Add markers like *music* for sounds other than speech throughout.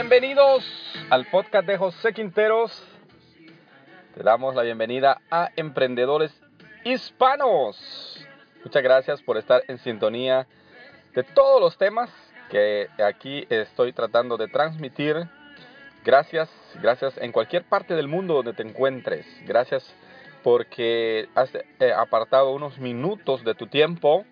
Bienvenidos al podcast de José Quinteros. Te damos la bienvenida a Emprendedores Hispanos. Muchas gracias por estar en sintonía de todos los temas que aquí estoy tratando de transmitir. Gracias, gracias en cualquier parte del mundo donde te encuentres. Gracias porque has eh, apartado unos minutos de tu tiempo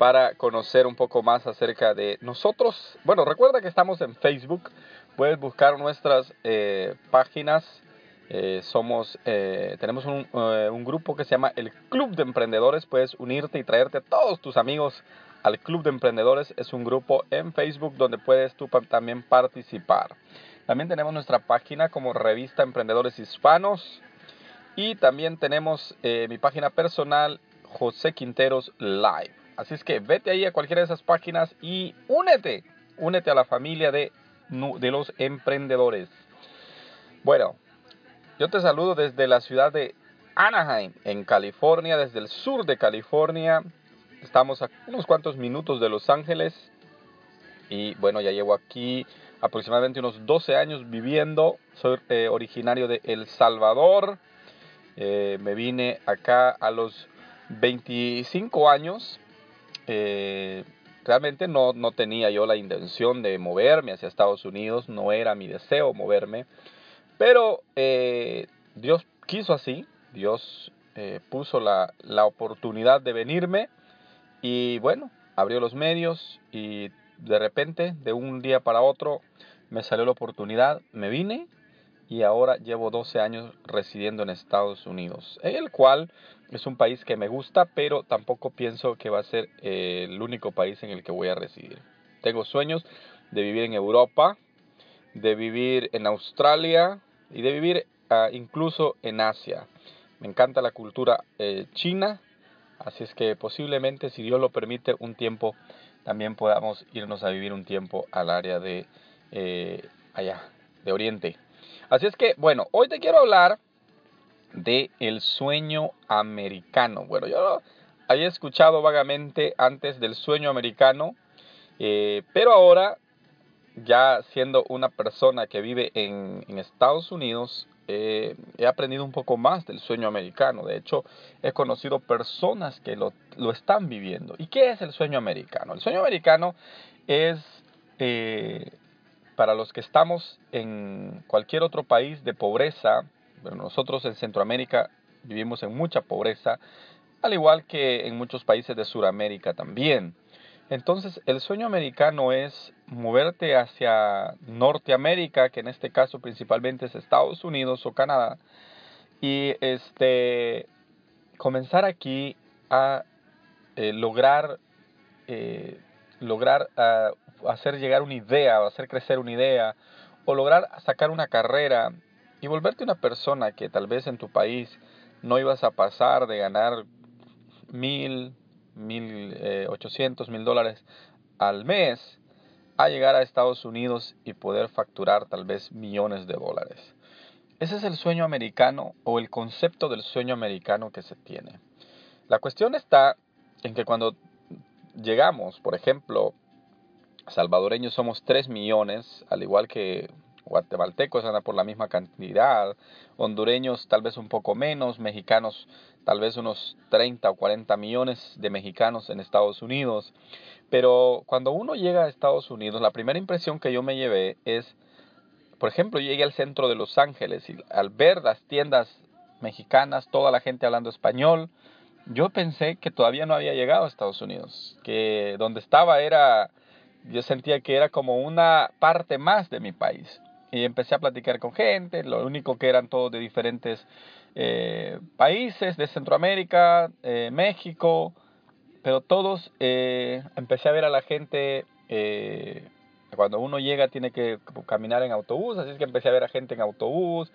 para conocer un poco más acerca de nosotros. Bueno, recuerda que estamos en Facebook. Puedes buscar nuestras eh, páginas. Eh, somos, eh, tenemos un, un, grupo que se llama el Club de Emprendedores. Puedes unirte y traerte a todos tus amigos al Club de Emprendedores. Es un grupo en Facebook donde puedes tú también participar. También tenemos nuestra página como Revista Emprendedores Hispanos. Y también tenemos mi página personal, José Quinteros Live. Así es que vete ahí a cualquiera de esas páginas y únete, únete a la familia de, de los emprendedores. Bueno, yo te saludo desde la ciudad de Anaheim, en California, desde el sur de California. Estamos a unos cuantos minutos de Los Ángeles. Y bueno, ya llevo aquí aproximadamente unos 12 años viviendo. Soy eh, originario de El Salvador. Eh, me vine acá a los 25 años eh, realmente no, no tenía yo la intención de moverme hacia Estados Unidos, no era mi deseo moverme, pero eh, Dios quiso así, Dios eh, puso la, la oportunidad de venirme y bueno, abrió los medios y de repente, de un día para otro, me salió la oportunidad, me vine y ahora llevo 12 años residiendo en Estados Unidos, el cual es un país que me gusta, pero tampoco pienso que va a ser eh, el único país en el que voy a residir. Tengo sueños de vivir en Europa, de vivir en Australia y de vivir uh, incluso en Asia. Me encanta la cultura eh, china, así es que posiblemente, si Dios lo permite, un tiempo también podamos irnos a vivir un tiempo al área de eh, allá, de Oriente. Así es que, bueno, hoy te quiero hablar de el sueño americano. Bueno, yo había escuchado vagamente antes del sueño americano, eh, pero ahora, ya siendo una persona que vive en, Estados Unidos, eh, he aprendido un poco más del sueño americano. De hecho, he conocido personas que lo, están viviendo. ¿Y qué es el sueño americano? El sueño americano es eh, para los que estamos en cualquier otro país de pobreza, nosotros en Centroamérica vivimos en mucha pobreza, al igual que en muchos países de Sudamérica también. Entonces, el sueño americano es moverte hacia Norteamérica, que en este caso principalmente es Estados Unidos o Canadá, y este comenzar aquí a eh, lograr eh, lograr uh, hacer llegar una idea, o hacer crecer una idea, o lograr sacar una carrera y volverte una persona que tal vez en tu país no ibas a pasar de ganar mil, mil eh, ochocientos, mil dólares al mes a llegar a Estados Unidos y poder facturar tal vez millones de dólares. Ese es el sueño americano o el concepto del sueño americano que se tiene. La cuestión está en que cuando llegamos, por ejemplo, salvadoreños somos 3 millones, al igual que guatemaltecos andan por la misma cantidad, hondureños tal vez un poco menos, mexicanos tal vez unos 30 o 40 millones de mexicanos en Estados Unidos. Pero cuando uno llega a Estados Unidos, la primera impresión que yo me llevé es, por ejemplo, llegué al centro de Los Ángeles y al ver las tiendas mexicanas, toda la gente hablando español, yo pensé que todavía no había llegado a Estados Unidos, que donde estaba era, yo sentía que era como una parte más de mi país. y empecé a platicar con gente, lo único que eran todos de diferentes eh, países de Centroamérica, eh, México, pero todos eh, empecé a ver a la gente, cuando uno llega tiene que caminar en autobús, así es que empecé a ver a gente en autobús,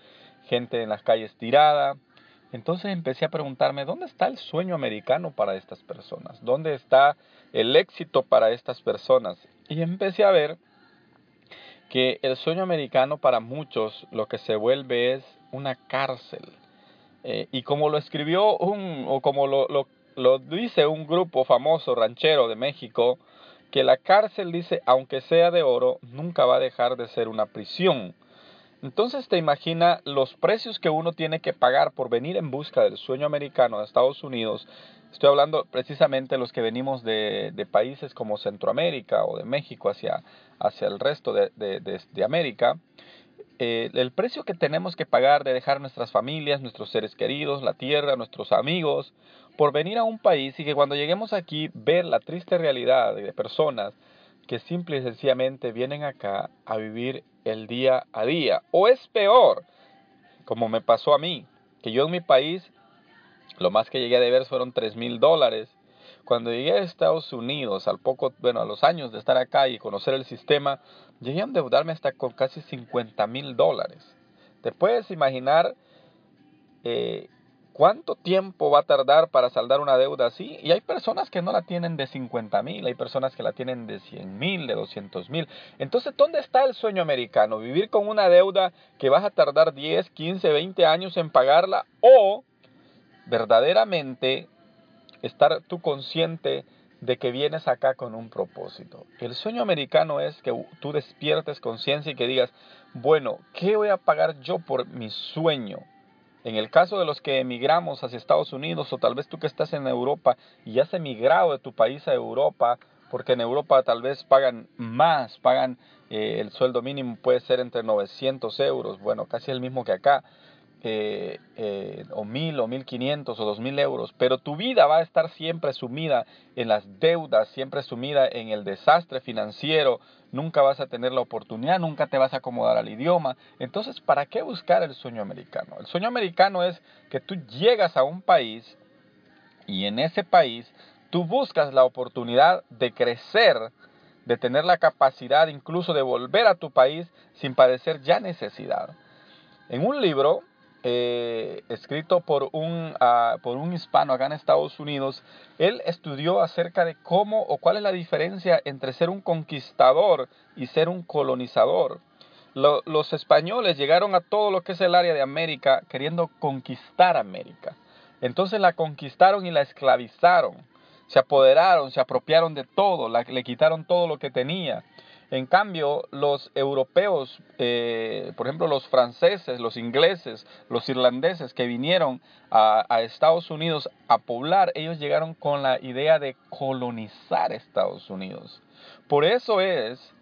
gente en las calles tirada. Entonces empecé a preguntarme, ¿dónde está el sueño americano para estas personas? ¿Dónde está el éxito para estas personas? Y empecé a ver que el sueño americano para muchos lo que se vuelve es una cárcel. Eh, y como lo escribió un, o como lo, lo, lo dice un grupo famoso ranchero de México, que la cárcel dice, aunque sea de oro, nunca va a dejar de ser una prisión. Entonces te imagina los precios que uno tiene que pagar por venir en busca del sueño americano de Estados Unidos. Estoy hablando precisamente de los que venimos de, de países como Centroamérica o de México hacia, hacia el resto de, de, América. Eh, el precio que tenemos que pagar de dejar nuestras familias, nuestros seres queridos, la tierra, nuestros amigos, por venir a un país y que cuando lleguemos aquí ver la triste realidad de personas que simple y sencillamente vienen acá a vivir el día a día. O es peor, como me pasó a mí, que yo en mi país lo más que llegué a deber fueron 3 mil dólares. Cuando llegué a Estados Unidos, al poco, bueno, a los años de estar acá y conocer el sistema, llegué a endeudarme hasta con casi 50 mil dólares. Te puedes imaginar eh, ¿Cuánto tiempo va a tardar para saldar una deuda así? Y hay personas que no la tienen de 50 mil, hay personas que la tienen de 100 mil, de 200 mil. Entonces, ¿dónde está el sueño americano? Vivir con una deuda que vas a tardar 10, 15, 20 años en pagarla o verdaderamente estar tú consciente de que vienes acá con un propósito. El sueño americano es que tú despiertes conciencia y que digas, bueno, ¿qué voy a pagar yo por mi sueño? En el caso de los que emigramos hacia Estados Unidos o tal vez tú que estás en Europa y has emigrado de tu país a Europa, porque en Europa tal vez pagan más, pagan eh, el sueldo mínimo puede ser entre 900 euros, bueno, casi el mismo que acá. Eh, eh, o mil o mil quinientos o dos mil euros, pero tu vida va a estar siempre sumida en las deudas, siempre sumida en el desastre financiero, nunca vas a tener la oportunidad, nunca te vas a acomodar al idioma. Entonces, ¿para qué buscar el sueño americano? El sueño americano es que tú llegas a un país y en ese país tú buscas la oportunidad de crecer, de tener la capacidad incluso de volver a tu país sin padecer ya necesidad. En un libro eh, escrito por un, ah, por un hispano acá en Estados Unidos, él estudió acerca de cómo o cuál es la diferencia entre ser un conquistador y ser un colonizador. los españoles llegaron a todo lo que es el área de América queriendo conquistar América. Entonces la conquistaron y la esclavizaron. Se apoderaron, se apropiaron de todo, le quitaron todo lo que tenía. En cambio, los europeos, eh, por ejemplo, los franceses, los ingleses, los irlandeses que vinieron a, Estados Unidos a poblar, ellos llegaron con la idea de colonizar Estados Unidos. Por eso es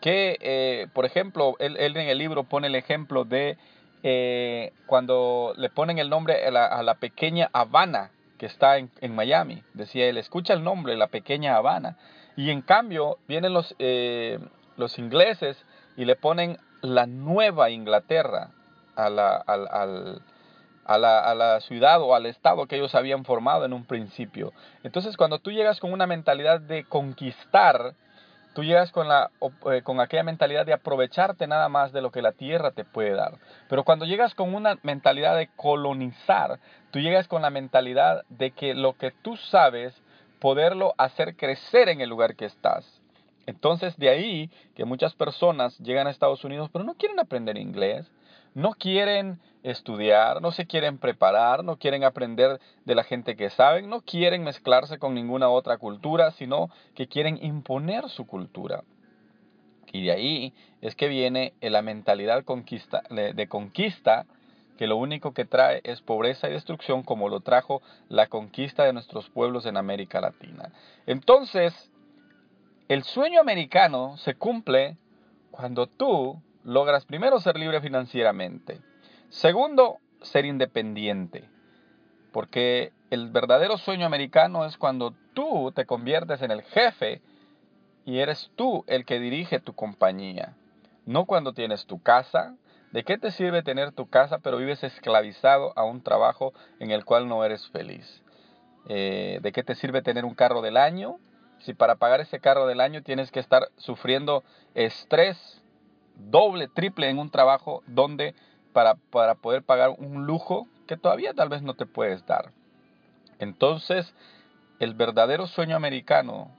que, eh, por ejemplo, él, en el libro pone el ejemplo de eh, cuando le ponen el nombre a la, pequeña Habana que está en, en, Miami. Decía él, escucha el nombre, la pequeña Habana. Y en cambio vienen los, eh, los ingleses y le ponen la nueva Inglaterra a la, a, la, a la ciudad o al estado que ellos habían formado en un principio. Entonces cuando tú llegas con una mentalidad de conquistar, tú llegas con, la, eh, con aquella mentalidad de aprovecharte nada más de lo que la tierra te puede dar. Pero cuando llegas con una mentalidad de colonizar, tú llegas con la mentalidad de que lo que tú sabes poderlo hacer crecer en el lugar que estás. Entonces de ahí que muchas personas llegan a Estados Unidos pero no quieren aprender inglés, no quieren estudiar, no se quieren preparar, no quieren aprender de la gente que saben, no quieren mezclarse con ninguna otra cultura, sino que quieren imponer su cultura. Y de ahí es que viene la mentalidad de conquista que lo único que trae es pobreza y destrucción como lo trajo la conquista de nuestros pueblos en América Latina. Entonces, el sueño americano se cumple cuando tú logras primero ser libre financieramente, segundo, ser independiente, porque el verdadero sueño americano es cuando tú te conviertes en el jefe y eres tú el que dirige tu compañía. no cuando tienes tu casa. ¿De qué te sirve tener tu casa pero vives esclavizado a un trabajo en el cual no eres feliz? Eh, ¿De qué te sirve tener un carro del año si para pagar ese carro del año tienes que estar sufriendo estrés doble, triple en un trabajo donde para, para poder pagar un lujo que todavía tal vez no te puedes dar? Entonces, el verdadero sueño americano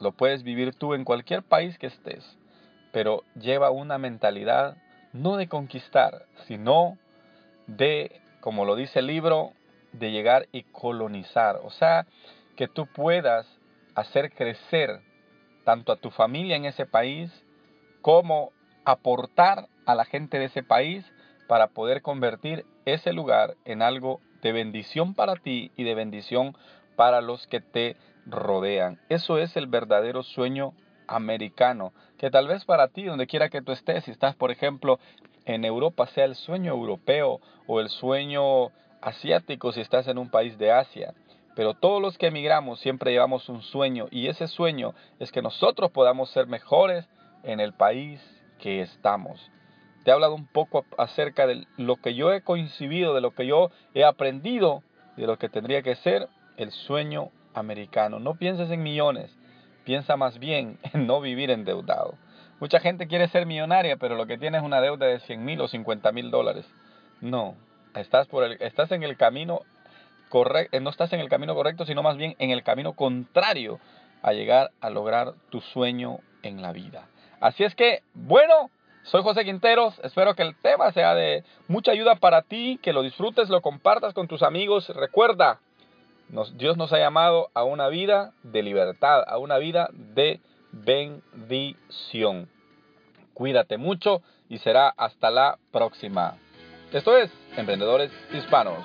lo puedes vivir tú en cualquier país que estés, pero lleva una mentalidad no de conquistar, sino de, como lo dice el libro, de llegar y colonizar. O sea, que tú puedas hacer crecer tanto a tu familia en ese país como aportar a la gente de ese país para poder convertir ese lugar en algo de bendición para ti y de bendición para los que te rodean. Eso es el verdadero sueño americano, que tal vez para ti, donde quiera que tú estés, si estás, por ejemplo, en Europa, sea el sueño europeo o el sueño asiático si estás en un país de Asia. Pero todos los que emigramos siempre llevamos un sueño y ese sueño es que nosotros podamos ser mejores en el país que estamos. Te he hablado un poco acerca de lo que yo he coincidido, de lo que yo he aprendido, de lo que tendría que ser el sueño americano. No pienses en millones, piensa más bien *laughs* en no vivir endeudado. Mucha gente quiere ser millonaria, pero lo que tiene es una deuda de 100 mil o 50 mil dólares. No, estás, por el, estás en el camino correcto, no estás en el camino correcto, sino más bien en el camino contrario a llegar a lograr tu sueño en la vida. Así es que, bueno, soy José Quinteros, espero que el tema sea de mucha ayuda para ti, que lo disfrutes, lo compartas con tus amigos. Recuerda, Dios nos ha llamado a una vida de libertad, a una vida de bendición. Cuídate mucho y será hasta la próxima. Esto es Emprendedores Hispanos.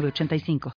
85